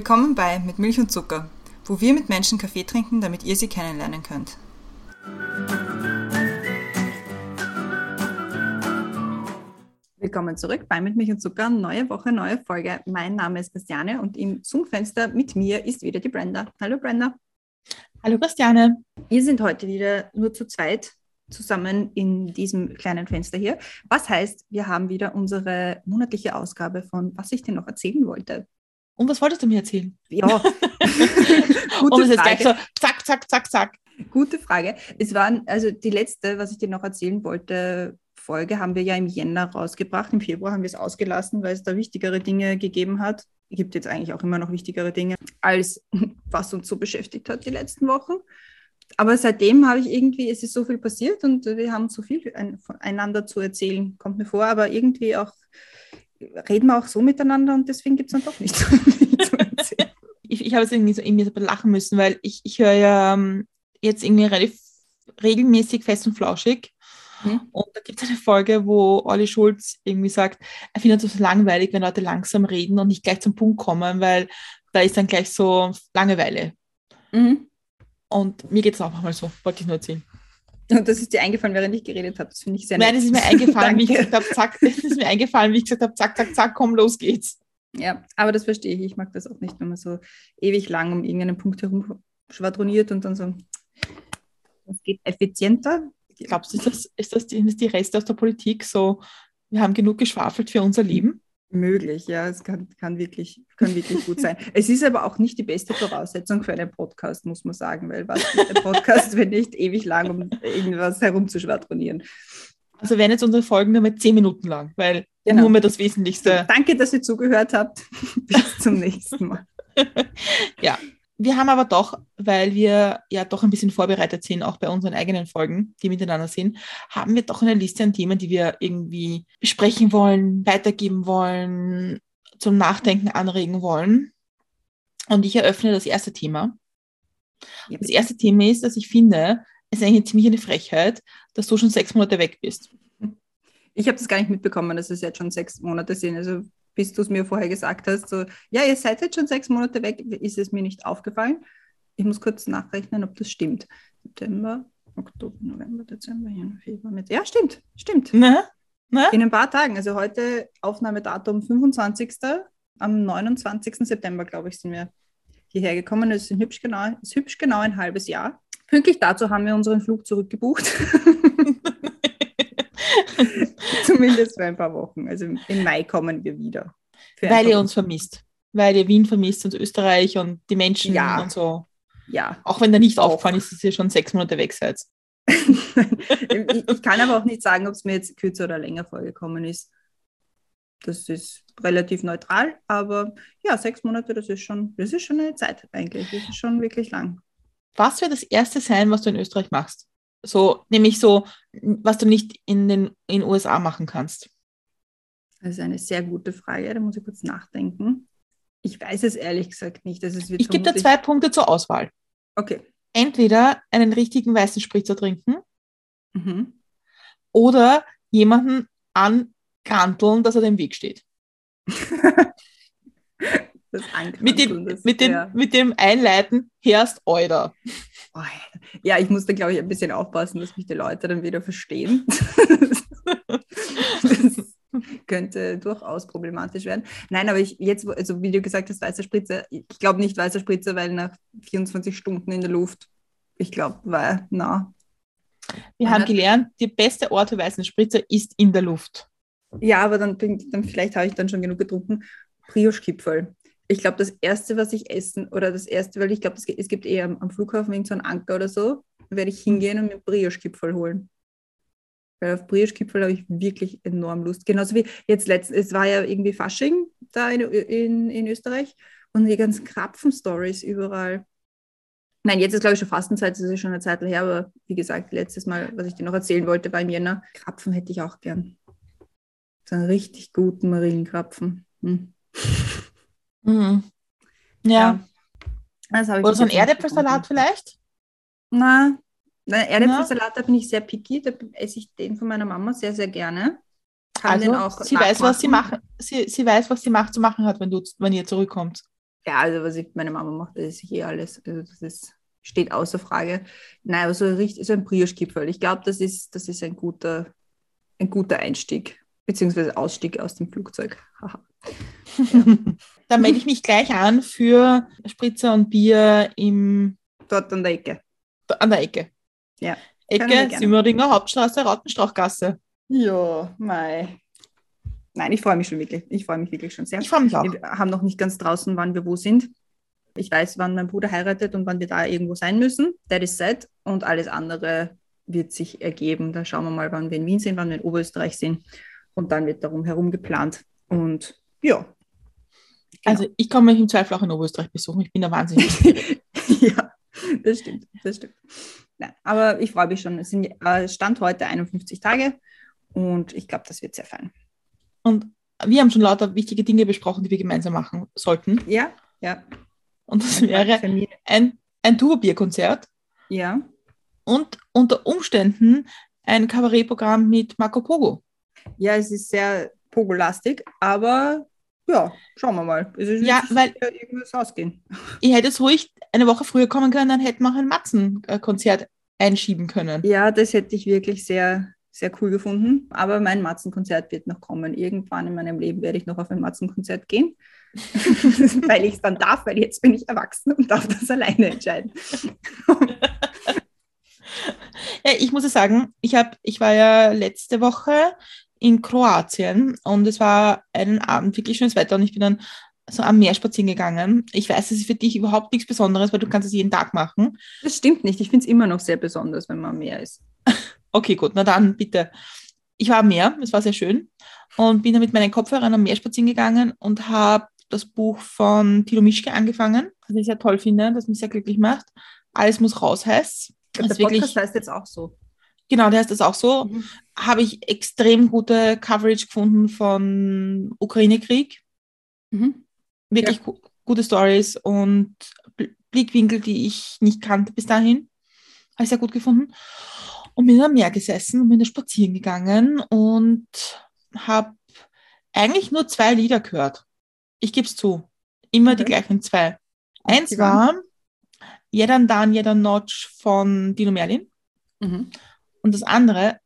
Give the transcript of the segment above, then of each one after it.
Willkommen bei Mit Milch und Zucker, wo wir mit Menschen Kaffee trinken, damit ihr sie kennenlernen könnt. Willkommen zurück bei Mit Milch und Zucker. Neue Woche, neue Folge. Mein Name ist Christiane und im Zoom-Fenster mit mir ist wieder die Brenda. Hallo Brenda. Hallo Christiane. Wir sind heute wieder nur zu zweit zusammen in diesem kleinen Fenster hier. Was heißt, wir haben wieder unsere monatliche Ausgabe von Was ich dir noch erzählen wollte. Und was wolltest du mir erzählen? Ja. Und es ist gleich so zack, zack, zack, zack. Gute Frage. Es waren, also die letzte, was ich dir noch erzählen wollte, Folge haben wir ja im Jänner rausgebracht. Im Februar haben wir es ausgelassen, weil es da wichtigere Dinge gegeben hat. Es gibt jetzt eigentlich auch immer noch wichtigere Dinge, als was uns so beschäftigt hat die letzten Wochen aber seitdem habe ich irgendwie, es ist so viel passiert und wir haben so viel voneinander zu erzählen, kommt mir vor, aber irgendwie auch reden wir auch so miteinander und deswegen gibt es dann doch nicht so viel zu erzählen. Ich, ich habe jetzt irgendwie so irgendwie so lachen müssen, weil ich, ich höre ja ähm, jetzt irgendwie relativ regelmäßig fest und flauschig. Mhm. Und da gibt es eine Folge, wo Olli Schulz irgendwie sagt, er findet es so langweilig, wenn Leute langsam reden und nicht gleich zum Punkt kommen, weil da ist dann gleich so Langeweile. Mhm. Und mir geht es auch manchmal so, wollte ich nur erzählen. Und das ist dir eingefallen, während ich geredet habe. Das finde ich sehr nett. Nein, das ist mir eingefallen, wie ich gesagt habe, zack, das ist mir eingefallen, wie ich gesagt habe, zack, zack, zack, komm, los geht's. Ja, aber das verstehe ich. Ich mag das auch nicht, wenn man so ewig lang um irgendeinen Punkt herum schwadroniert und dann so, das geht effizienter. Glaubst du, ist das, ist das die, ist die Reste aus der Politik so, wir haben genug geschwafelt für unser Leben? Möglich, ja, es kann, kann, wirklich, kann wirklich gut sein. Es ist aber auch nicht die beste Voraussetzung für einen Podcast, muss man sagen, weil was ist ein Podcast, wenn nicht ewig lang, um irgendwas herumzuschwadronieren. Also werden jetzt unsere Folgen nur mit zehn Minuten lang, weil genau. nur mehr das Wesentlichste. Danke, dass ihr zugehört habt. Bis zum nächsten Mal. ja, wir haben aber doch, weil wir ja doch ein bisschen vorbereitet sind, auch bei unseren eigenen Folgen, die miteinander sind, haben wir doch eine Liste an Themen, die wir irgendwie besprechen wollen, weitergeben wollen, zum Nachdenken anregen wollen. Und ich eröffne das erste Thema. Das erste Thema ist, dass ich finde, es ist eigentlich ziemlich eine Frechheit, dass du schon sechs Monate weg bist. Ich habe das gar nicht mitbekommen, dass es jetzt schon sechs Monate sind. Also bis du es mir vorher gesagt hast, so, ja, ihr seid jetzt schon sechs Monate weg, ist es mir nicht aufgefallen. Ich muss kurz nachrechnen, ob das stimmt. September, Oktober, November, Dezember, Januar, Februar, März. Ja, stimmt, stimmt. Na? Na? In ein paar Tagen, also heute Aufnahmedatum 25. Am 29. September, glaube ich, sind wir hierher gekommen. Es ist hübsch genau, ist hübsch genau ein halbes Jahr. Pünktlich dazu haben wir unseren Flug zurückgebucht. Zumindest für ein paar Wochen. Also im Mai kommen wir wieder. Weil ihr uns vermisst. Weil ihr Wien vermisst und Österreich und die Menschen ja. und so. Ja. Auch wenn da nicht aufgefallen ist, dass ihr schon sechs Monate weg seid. ich, ich kann aber auch nicht sagen, ob es mir jetzt kürzer oder länger vorgekommen ist. Das ist relativ neutral, aber ja, sechs Monate, das ist schon, das ist schon eine Zeit eigentlich. Das ist schon wirklich lang. Was wird das erste sein, was du in Österreich machst? So, nämlich so, was du nicht in den in USA machen kannst. Das ist eine sehr gute Frage, da muss ich kurz nachdenken. Ich weiß es ehrlich gesagt nicht. Also ich gebe dir zwei Punkte zur Auswahl. Okay. Entweder einen richtigen weißen Spritzer trinken mhm. oder jemanden angranteln, dass er dem Weg steht. mit, dem, mit, dem, mit dem Einleiten herrscht Euder. Oh, ja, ich musste, glaube ich, ein bisschen aufpassen, dass mich die Leute dann wieder verstehen. das könnte durchaus problematisch werden. Nein, aber ich jetzt, also wie du gesagt hast, weißer Spritzer, ich glaube nicht weißer Spritzer, weil nach 24 Stunden in der Luft, ich glaube, war na. Wir haben gelernt, der beste Ort für weißen Spritzer ist in der Luft. Ja, aber dann, dann vielleicht habe ich dann schon genug getrunken. Brioche-Kipferl ich glaube, das Erste, was ich essen, oder das Erste, weil ich glaube, es gibt eher am, am Flughafen irgend so einen Anker oder so, werde ich hingehen und mir Brioche-Kipferl holen. Weil auf Brioche-Kipferl habe ich wirklich enorm Lust. Genauso wie jetzt letztens, es war ja irgendwie Fasching da in, in, in Österreich und die ganzen Krapfen-Stories überall. Nein, jetzt ist glaube ich schon Fastenzeit, das ist schon eine Zeit her, aber wie gesagt, letztes Mal, was ich dir noch erzählen wollte, war im Jänner. Krapfen hätte ich auch gern. So einen richtig guten Marienkrapfen. Hm. Mhm. Ja. ja. Oder so ein Erdäpfelsalat vielleicht? Na, Nein, Erdäpfelsalat, da bin ich sehr picky. Da esse ich den von meiner Mama sehr, sehr gerne. Kann also, sie weiß, was sie. Sie, sie weiß, was sie macht zu machen hat, wenn du, wenn ihr zurückkommt. Ja, also was ich meine Mama macht, das ist eh alles. Also das ist, steht außer Frage. Nein, aber so, richtig, so ein Brioche-Gipfel. Ich glaube, das ist, das ist ein guter, ein guter Einstieg, beziehungsweise Ausstieg aus dem Flugzeug. Haha. Da melde ich mich gleich an für Spritzer und Bier im, Dort an der Ecke. an der Ecke. Ja. Ecke. Simmeringer Hauptstraße, Rautenstrauchgasse. Ja, mei. Nein, ich freue mich schon wirklich. Ich freue mich wirklich schon sehr. Ich freue mich auch. Wir haben noch nicht ganz draußen, wann wir wo sind. Ich weiß, wann mein Bruder heiratet und wann wir da irgendwo sein müssen. That is set. Und alles andere wird sich ergeben. Da schauen wir mal, wann wir in Wien sind, wann wir in Oberösterreich sind. Und dann wird darum herum geplant. Und ja. Also ich komme mich im Zweifel auch in Oberösterreich besuchen. Ich bin da wahnsinnig. ja, das stimmt. Das stimmt. Nein, aber ich freue mich schon. Es sind äh, Stand heute 51 Tage. Und ich glaube, das wird sehr fein. und wir haben schon lauter wichtige Dinge besprochen, die wir gemeinsam machen sollten. Ja, ja. Und das wäre ein, ein Turbobierkonzert Ja. und unter Umständen ein Kabarettprogramm mit Marco Pogo. Ja, es ist sehr pogolastig, aber ja, schauen wir mal. Es ist Ja, es weil- ja irgendwas ausgehen. Ihr hättet ruhig eine Woche früher kommen können, dann hätten wir auch ein Matzen-Konzert einschieben können. Ja, das hätte ich wirklich sehr, sehr cool gefunden. Aber mein Matzenkonzert wird noch kommen. Irgendwann in meinem Leben werde ich noch auf ein Matzenkonzert gehen. weil ich es dann darf, weil jetzt bin ich erwachsen und darf das alleine entscheiden. Ja, ich muss ja sagen, ich, hab, ich war ja letzte Woche in Kroatien und es war einen Abend wirklich schönes Wetter und ich bin dann so am Meer spazieren gegangen. Ich weiß, das ist für dich überhaupt nichts Besonderes, weil du kannst es jeden Tag machen. Das stimmt nicht. Ich finde es immer noch sehr besonders, wenn man mehr ist. Okay, gut, na dann bitte. Ich war am Meer, es war sehr schön und bin dann mit meinen Kopfhörern am Meer spazieren gegangen und habe das Buch von Tilo Mischke angefangen, das ich sehr toll finde, das mich sehr glücklich macht. Alles muss raus heißt. Der wirklich, Podcast heißt jetzt auch so. Genau, der heißt das auch so. Mhm. Habe ich extrem gute Coverage gefunden von Ukraine-Krieg. Mhm. Wirklich gu gute Stories und Bl- Blickwinkel, die ich nicht kannte bis dahin. Habe ich sehr gut gefunden. Und bin am Meer gesessen und bin da spazieren gegangen und habe eigentlich nur zwei Lieder gehört. Ich gebe es zu. Immer die Okay. gleichen zwei. Eins Die war Jedan Dan, Jedan Notch von Dino Merlin. Mhm. Und das andere,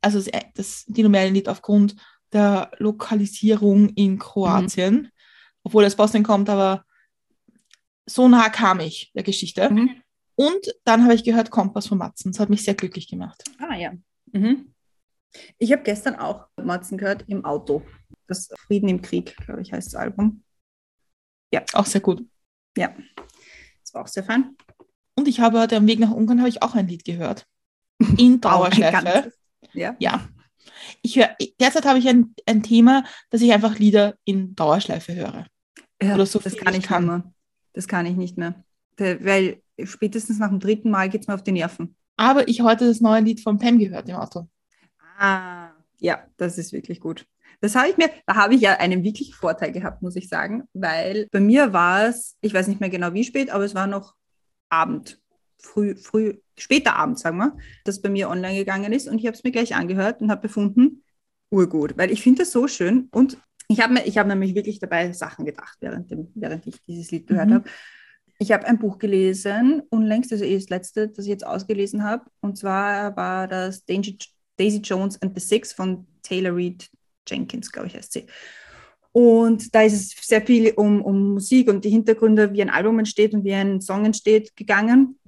also das, das Dino Merlin-Lied aufgrund der Lokalisierung in Kroatien, obwohl das Bosnien kommt, aber so nah kam ich der Geschichte. Mhm. Und dann habe ich gehört Kompass von Matzen. Das hat mich sehr glücklich gemacht. Ah ja. Mhm. Ich habe gestern auch Matzen gehört im Auto. Das Frieden im Krieg, glaube ich, heißt das Album. Auch sehr gut. Ja, das war auch sehr fein. Und ich habe heute am Weg nach Ungarn habe ich auch ein Lied gehört. In ganzes. Ja. Ja. Ich höre, derzeit habe ich ein, ein Thema, dass ich einfach Lieder in Dauerschleife höre. Ja, Oder so das kann ich kann. nicht mehr. Das kann ich nicht mehr. Weil spätestens nach dem dritten Mal geht es mir auf die Nerven. Aber ich habe heute das neue Lied von Pam gehört im Auto. Ah, ja, das ist wirklich gut. Das habe ich mir, da habe ich ja einen wirklichen Vorteil gehabt, muss ich sagen, weil bei mir war es, ich weiß nicht mehr genau wie spät, aber es war noch Abend, früh, früh, später Abend, sagen wir, das bei mir online gegangen ist und ich habe es mir gleich angehört und habe befunden, urgut, weil ich finde das so schön und ich habe mir, ich habe nämlich wirklich dabei Sachen gedacht, während, dem, während ich dieses Lied gehört Mhm. habe. Ich habe ein Buch gelesen, unlängst, also eh das letzte, das ich jetzt ausgelesen habe. Und zwar war das Daisy, Daisy Jones and the Six von Taylor Reed Jenkins, glaube ich, heißt sie. Und da ist es sehr viel um, um Musik und die Hintergründe, wie ein Album entsteht und wie ein Song entsteht, gegangen.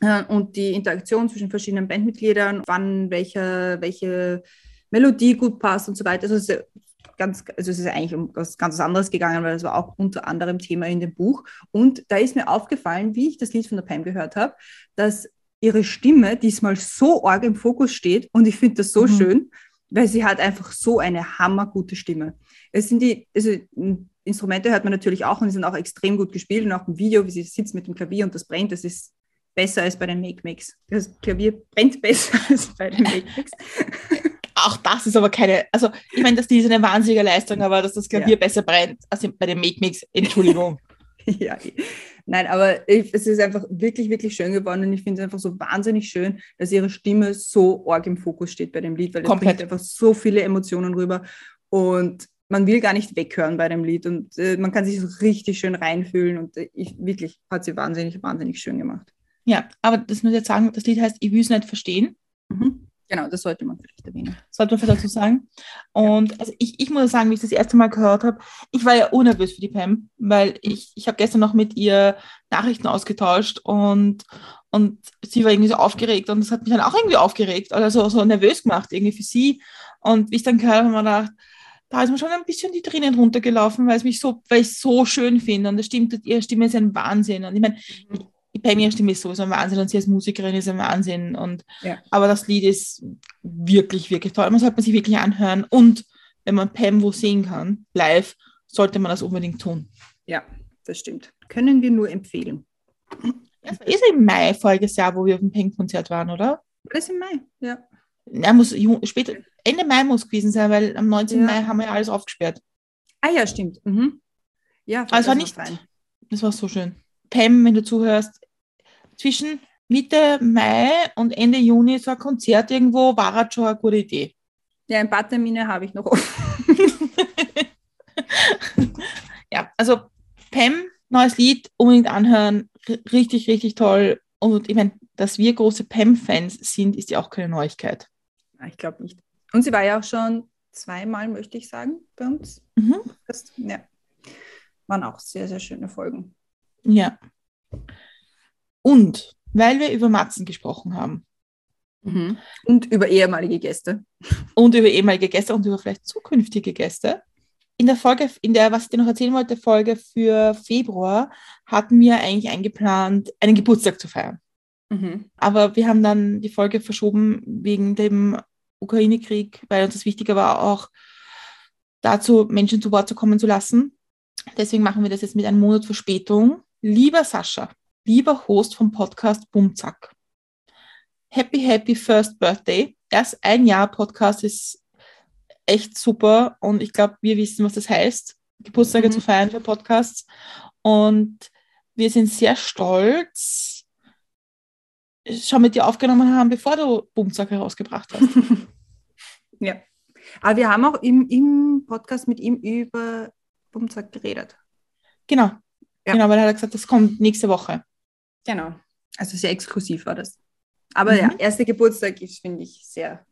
Äh, Und die Interaktion zwischen verschiedenen Bandmitgliedern, wann welche, welche Melodie gut passt und so weiter. Also es ist ganz, also es ist eigentlich um was ganz anderes gegangen, weil das war auch unter anderem Thema in dem Buch. Und da ist mir aufgefallen, wie ich das Lied von der Pam gehört habe, dass ihre Stimme diesmal so arg im Fokus steht und ich finde das so Mhm. schön, weil sie hat einfach so eine hammergute Stimme. Es sind die, also Instrumente hört man natürlich auch und die sind auch extrem gut gespielt und auch im Video, wie sie sitzt mit dem Klavier und das brennt, das ist besser als bei den Make-Mix. Das Klavier brennt besser als bei den Make-Mix. Auch das ist aber keine, also ich meine, das ist eine wahnsinnige Leistung, aber dass das Klavier Ja. besser brennt als bei dem Make Mix, Entschuldigung. ja, nein, aber ich, es ist einfach wirklich, wirklich schön geworden und ich finde es einfach so wahnsinnig schön, dass ihre Stimme so arg im Fokus steht bei dem Lied, weil es bringt einfach so viele Emotionen rüber und man will gar nicht weghören bei dem Lied und äh, man kann sich so richtig schön reinfühlen und äh, ich, wirklich hat sie wahnsinnig, wahnsinnig schön gemacht. Ja, aber das muss ich jetzt sagen, das Lied heißt Ich will es nicht verstehen. Mhm. Genau, das sollte man vielleicht erwähnen. Sollte man vielleicht dazu sagen. Und also ich, ich muss sagen, wie ich das erste Mal gehört habe, ich war ja unnervös für die Pam, weil ich, ich habe gestern noch mit ihr Nachrichten ausgetauscht und, und sie war irgendwie so aufgeregt und das hat mich dann auch irgendwie aufgeregt, also so nervös gemacht irgendwie für sie. Und wie ich dann gehört habe, habe ich gedacht, da ist mir schon ein bisschen die Tränen runtergelaufen, weil es mich so, weil ich es so schön finde. Und das stimmt, ihre Stimme ist ein Wahnsinn. Und ich meine, mhm. Bei mir Stimme ist sowieso ein Wahnsinn und sie als Musikerin ist ein Wahnsinn. Und, ja. Aber das Lied ist wirklich, wirklich toll. Man sollte man sich wirklich anhören. Und wenn man Pam wo sehen kann, live, sollte man das unbedingt tun. Ja, das stimmt. Können wir nur empfehlen. Das so im Mai voriges Jahr, wo wir auf dem Pink-Konzert waren, oder? Das ist im Mai, ja. Er muss später, Ende Mai muss gewesen sein, weil am 19. Ja. Mai haben wir ja alles aufgesperrt. Ah ja, stimmt. Mhm. Ja, Aber es war nicht. Fein. Das war so schön. Pam, wenn du zuhörst, zwischen Mitte Mai und Ende Juni so ein Konzert irgendwo war halt schon eine gute Idee. Ja, ein paar Termine habe ich noch offen. ja, also Pam, neues Lied, unbedingt anhören. R richtig, richtig toll. Und ich meine, dass wir große Pam-Fans sind, ist ja auch keine Neuigkeit. Ich glaube nicht. Und sie war ja auch schon zweimal, möchte ich sagen, bei uns. Mhm. Das, ja. Waren auch sehr, sehr schöne Folgen. Ja. Und weil wir über Matzen gesprochen haben. Mhm. Und über ehemalige Gäste. Und über ehemalige Gäste und über vielleicht zukünftige Gäste. In der Folge, in der, was ich dir noch erzählen wollte, Folge für Februar, hatten wir eigentlich eingeplant, einen Geburtstag zu feiern. Mhm. Aber wir haben dann die Folge verschoben wegen dem Ukraine-Krieg, weil uns das wichtiger war, auch dazu Menschen zu Wort zu kommen zu lassen. Deswegen machen wir das jetzt mit einem Monat Verspätung. Lieber Sascha, lieber Host vom Podcast Bumzack. Happy, happy first birthday. Erst ein Jahr Podcast ist echt super und ich glaube, wir wissen, was das heißt, Geburtstage mhm. zu feiern für Podcasts. Und wir sind sehr stolz, schon mit dir aufgenommen haben, bevor du Bumzack herausgebracht hast. ja. Aber wir haben auch im, im Podcast mit ihm über Bumzack geredet. Genau. Ja. Genau, weil er hat gesagt, das kommt nächste Woche. Genau. Also sehr exklusiv war das. Aber mhm. ja, erster Geburtstag ist, finde ich, sehr,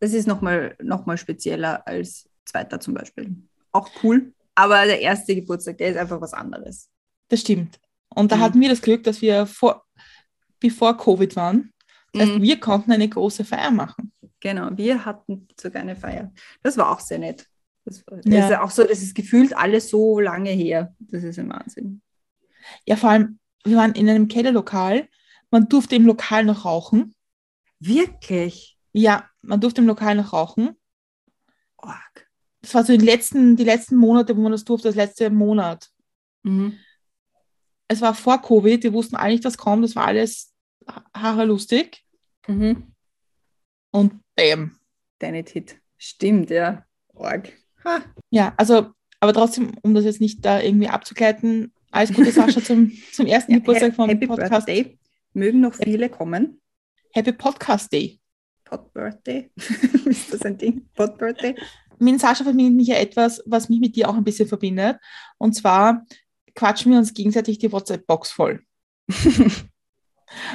das ist nochmal noch mal spezieller als zweiter zum Beispiel. Auch cool. Aber der erste Geburtstag, der ist einfach was anderes. Das stimmt. Und da mhm. hatten wir das Glück, dass wir vor, bevor Covid waren. Das heißt, mhm. wir konnten eine große Feier machen. Genau, wir hatten sogar eine Feier. Das war auch sehr nett. Das, war, ja. ist auch so, das ist gefühlt alles so lange her. Das ist ein Wahnsinn. Ja, vor allem, wir waren in einem Kellerlokal. Man durfte im Lokal noch rauchen. Wirklich? Ja, man durfte im Lokal noch rauchen. Org. Das war so die letzten, die letzten Monate, wo man das durfte, das letzte Monat. Mhm. Es war vor Covid, wir wussten eigentlich, dass kommt, das war alles haare lustig. Mhm. Und bam. Deine Hit. Stimmt, ja. Org. Ha. Ja, also, aber trotzdem, um das jetzt nicht da irgendwie abzugleiten, alles Gute, Sascha, zum, zum ersten ja, Geburtstag vom Happy Podcast. Birthday. Mögen noch viele kommen. Happy Podcast Day. Pod Birthday. Ist das ein Ding? Pod Birthday? Mit Sascha verbindet mich ja etwas, was mich mit dir auch ein bisschen verbindet. Und zwar quatschen wir uns gegenseitig die WhatsApp-Box voll.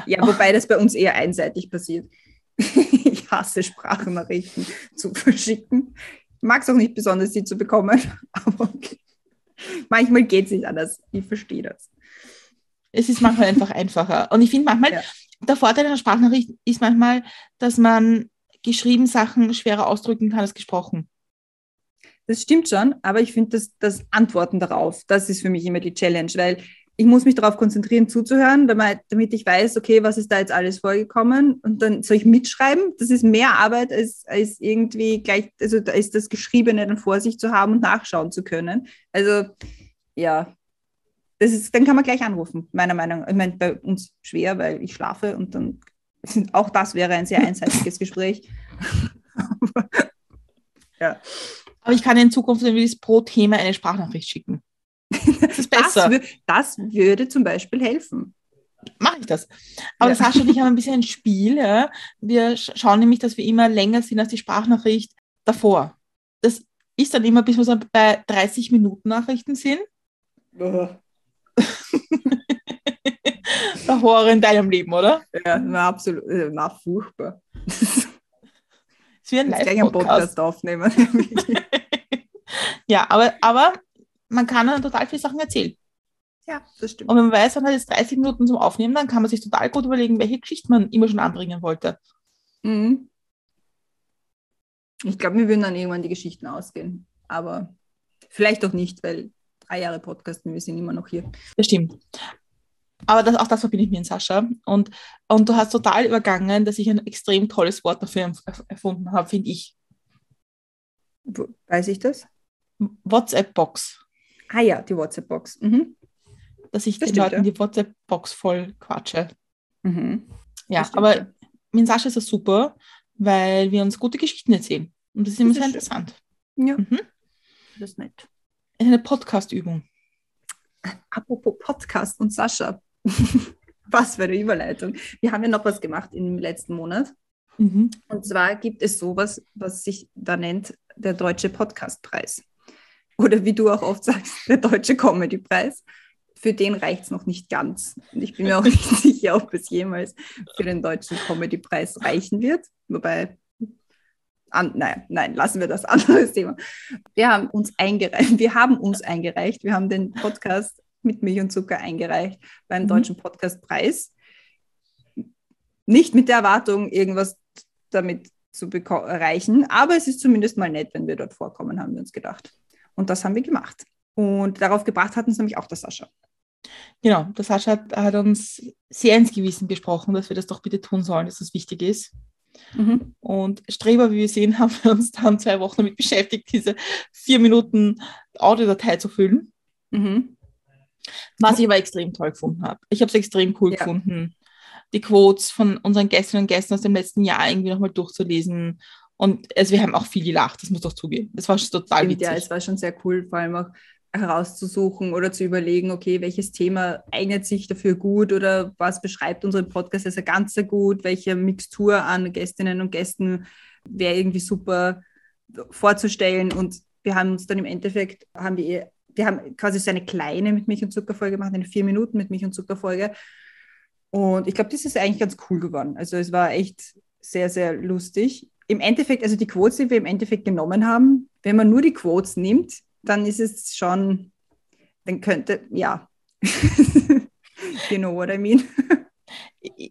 Ja, wobei das bei uns eher einseitig passiert. ich hasse Sprachnachrichten zu verschicken. Mag es auch nicht besonders, sie zu bekommen, aber okay. Manchmal geht es nicht anders. Ich verstehe das. Es ist manchmal einfach einfacher. Und ich finde manchmal, ja. der Vorteil einer Sprachnachricht ist manchmal, dass man geschrieben Sachen schwerer ausdrücken kann als gesprochen. Das stimmt schon, aber ich finde, dass das Antworten darauf, das ist für mich immer die Challenge, weil ich muss mich darauf konzentrieren, zuzuhören, damit, ich weiß, okay, was ist da jetzt alles vorgekommen und dann soll ich mitschreiben. Das ist mehr Arbeit, als, als irgendwie gleich, also da ist das Geschriebene dann vor sich zu haben und nachschauen zu können. Also ja, das ist, dann kann man gleich anrufen, meiner Meinung nach. Ich meine, bei uns schwer, weil ich schlafe und dann auch das wäre ein sehr einseitiges Gespräch. ja. Aber ich kann in Zukunft pro Thema eine Sprachnachricht schicken. Das ist besser. Das, das würde zum Beispiel helfen. Mache ich das. Aber ja. Sascha und ich haben ein bisschen ein Spiel. Ja. Wir schauen nämlich, dass wir immer länger sind als die Sprachnachricht davor. Das ist dann immer, bis wir so bei 30 Minuten Nachrichten sind. der Horror in deinem Leben, oder? Ja, na, absolut, äh, na, furchtbar. Es wird ein Jetzt gleich einen Live-Podcast. Podcast aufnehmen. Ja, aber, aber man kann dann total viele Sachen erzählen. ja, das stimmt. Und wenn man weiß, man hat jetzt 30 Minuten zum Aufnehmen, dann kann man sich total gut überlegen, welche Geschichte man immer schon anbringen wollte. Mhm. Ich glaube, mir würden dann irgendwann die Geschichten ausgehen. Aber vielleicht auch nicht, weil drei Jahre Podcast und wir sind immer noch hier. Das stimmt. Aber das, auch das verbinde ich mir in Sascha. Und, und du hast total übergangen, dass ich ein extrem tolles Wort dafür erf- erfunden habe, finde ich. Weiß ich das? WhatsApp-Box. Ah ja, die WhatsApp-Box. Mhm. Dass ich Das den stimmt, Leuten ja. die WhatsApp-Box voll quatsche. Mhm. Ja, stimmt, aber ja. mit Sascha ist das super, weil wir uns gute Geschichten erzählen. Und das ist immer Das sehr ist schön. interessant. Ja, Mhm. das ist nett. Eine Podcast-Übung. Apropos Podcast und Sascha. was für eine Überleitung. Wir haben ja noch was gemacht im letzten Monat. Mhm. Und zwar gibt es sowas, was sich da nennt der Deutsche Podcastpreis. Oder wie du auch oft sagst, der Deutsche Comedypreis. Für den reicht es noch nicht ganz. Und ich bin mir auch nicht sicher, ob es jemals für den Deutschen Comedypreis reichen wird. Wobei, an, nein, nein, lassen wir das anderes Thema. Wir haben uns eingereicht. Wir haben uns eingereicht. Wir haben den Podcast mit Milch und Zucker eingereicht beim Mhm. Deutschen Podcastpreis. Nicht mit der Erwartung, irgendwas damit zu erreichen, aber es ist zumindest mal nett, wenn wir dort vorkommen, haben wir uns gedacht. Und das haben wir gemacht. Und darauf gebracht hat uns nämlich auch der Sascha. Genau, der Sascha hat, hat uns sehr ins Gewissen gesprochen, dass wir das doch bitte tun sollen, dass das wichtig ist. Und Streber, wie wir sehen, haben wir uns dann zwei Wochen damit beschäftigt, diese vier Minuten Audiodatei zu füllen, Mhm. was ich aber extrem toll gefunden habe. Ich habe es extrem cool Ja. gefunden, die Quotes von unseren Gästinnen und Gästen aus dem letzten Jahr irgendwie nochmal durchzulesen. Und also wir haben auch viel gelacht, das muss doch zugeben. Das war schon total Stimmt, witzig. ja, es war schon sehr cool, vor allem auch herauszusuchen oder zu überlegen, okay, welches Thema eignet sich dafür gut oder was beschreibt unseren Podcast als Ganze gut, welche Mixtur an Gästinnen und Gästen wäre irgendwie super vorzustellen und wir haben uns dann im Endeffekt, haben wir, wir haben quasi so eine kleine mit Milch und Zucker Folge gemacht, eine vier Minuten mit Milch und Zucker Folge und ich glaube, das ist eigentlich ganz cool geworden. Also es war echt sehr, sehr lustig. Im Endeffekt, also die Quotes, die wir im Endeffekt genommen haben, wenn man nur die Quotes nimmt, dann ist es schon, dann könnte, ja. you know what I mean?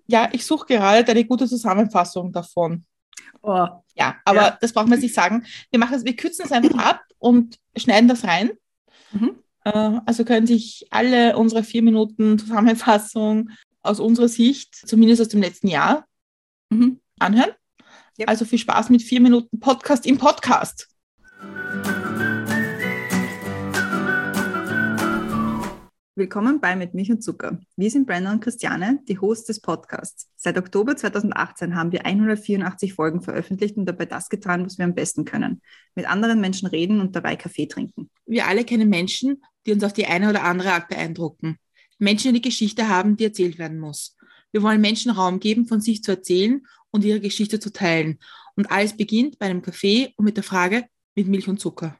Ja, ich suche gerade eine gute Zusammenfassung davon. Oh, Ja, aber Ja. das wir jetzt nicht sagen. Wir, machen es, wir kürzen es einfach ab und schneiden das rein. Mhm. Äh, Also können sich alle unsere vier Minuten Zusammenfassung aus unserer Sicht, zumindest aus dem letzten Jahr, Mhm. anhören. Yep. Also viel Spaß mit vier Minuten Podcast im Podcast. Willkommen bei Mit Milch und Zucker. Wir sind Brenda und Christiane, die Hosts des Podcasts. Seit Oktober 2018 haben wir 184 Folgen veröffentlicht und dabei das getan, was wir am besten können. Mit anderen Menschen reden und dabei Kaffee trinken. Wir alle kennen Menschen, die uns auf die eine oder andere Art beeindrucken. Menschen, die eine Geschichte haben, die erzählt werden muss. Wir wollen Menschen Raum geben, von sich zu erzählen und ihre Geschichte zu teilen. Und alles beginnt bei einem Kaffee und mit der Frage mit Milch und Zucker.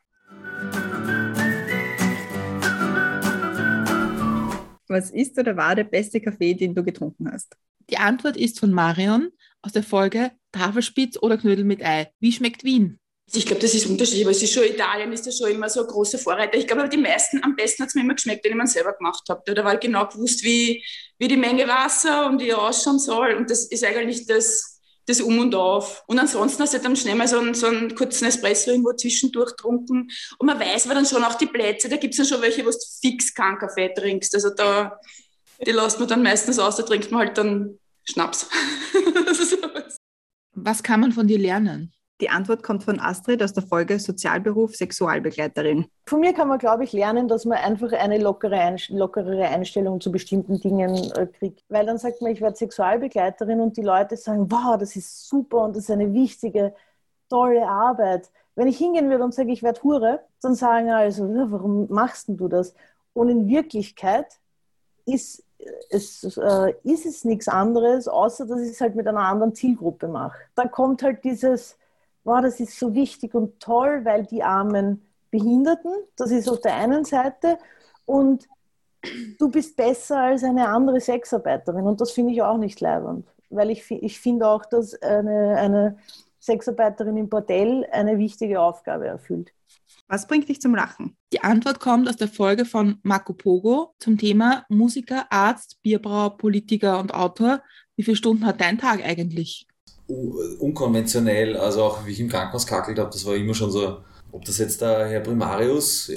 Was ist oder war der beste Kaffee, den du getrunken hast? Die Antwort ist von Marion aus der Folge Tafelspitz oder Knödel mit Ei. Wie schmeckt Wien? Ich glaube, das ist unterschiedlich, aber es ist schon, Italien ist ja schon immer so ein großer Vorreiter. Ich glaube, aber die meisten, am besten hat es mir immer geschmeckt, wenn ich man selber gemacht habe. Da war ich genau gewusst, wie, wie die Menge Wasser und wie er ausschauen soll. Und das ist eigentlich das, das Um und Auf. Und ansonsten hast du dann schnell mal so einen, so einen kurzen Espresso irgendwo zwischendurch getrunken. Und man weiß aber dann schon auch die Plätze, da gibt es dann schon welche, wo du fix keinen Kaffee trinkst. Also da, die lässt man dann meistens aus, da trinkt man halt dann Schnaps. Was kann man von dir lernen? Die Antwort kommt von Astrid aus der Folge Sozialberuf Sexualbegleiterin. Von mir kann man, glaube ich, lernen, dass man einfach eine lockere lockerere Einstellung zu bestimmten Dingen äh, kriegt. Weil dann sagt man, ich werde Sexualbegleiterin und die Leute sagen, wow, das ist super und das ist eine wichtige, tolle Arbeit. Wenn ich hingehen würde und sage, ich werde Hure, dann sagen also, warum machst du das? Und in Wirklichkeit ist es, äh, ist es nichts anderes, außer dass ich es halt mit einer anderen Zielgruppe mache. Da kommt halt dieses, wow, das ist so wichtig und toll, weil die armen Behinderten, das ist auf der einen Seite, und du bist besser als eine andere Sexarbeiterin. Und das finde ich auch nicht leibend, weil ich, ich finde auch, dass eine, eine Sexarbeiterin im Bordell eine wichtige Aufgabe erfüllt. Was bringt dich zum Lachen? Die Antwort kommt aus der Folge von Marco Pogo zum Thema Musiker, Arzt, Bierbrauer, Politiker und Autor. Wie viele Stunden hat dein Tag eigentlich? Unkonventionell, also auch wie ich im Krankenhaus kackelt habe, das war immer schon so, ob das jetzt der Herr Primarius,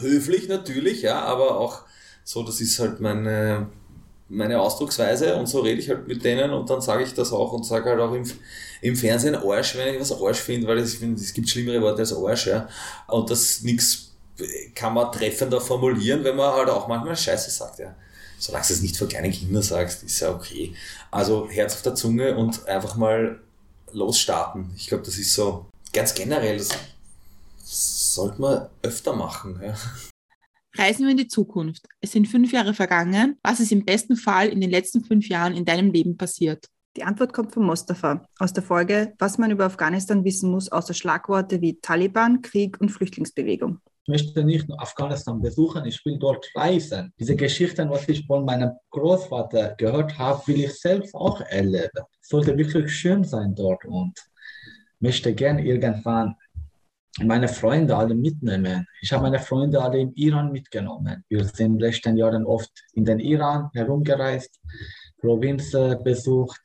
höflich natürlich, ja, aber auch so, das ist halt meine, meine Ausdrucksweise und so rede ich halt mit denen und dann sage ich das auch und sage halt auch im, im Fernsehen Arsch, wenn ich was Arsch finde, weil es, es gibt schlimmere Worte als Arsch, ja. Und das nichts kann man treffender formulieren, wenn man halt auch manchmal Scheiße sagt, ja. Solange du es nicht vor kleinen Kindern sagst, ist ja okay. Also Herz auf der Zunge und einfach mal losstarten. Ich glaube, das ist so ganz generell, das sollte man öfter machen. Ja. Reisen wir in die Zukunft. Es sind fünf Jahre vergangen. Was ist im besten Fall in den letzten fünf Jahren in deinem Leben passiert? Die Antwort kommt von Mustafa aus der Folge, was man über Afghanistan wissen muss, außer Schlagworte wie Taliban, Krieg und Flüchtlingsbewegung. Ich möchte nicht nur Afghanistan besuchen, ich will dort reisen. Diese Geschichten, was ich von meinem Großvater gehört habe, will ich selbst auch erleben. Sollte wirklich schön sein dort und möchte gerne irgendwann meine Freunde alle mitnehmen. Ich habe meine Freunde alle im Iran mitgenommen. Wir sind in den letzten Jahren oft in den Iran herumgereist, Provinzen besucht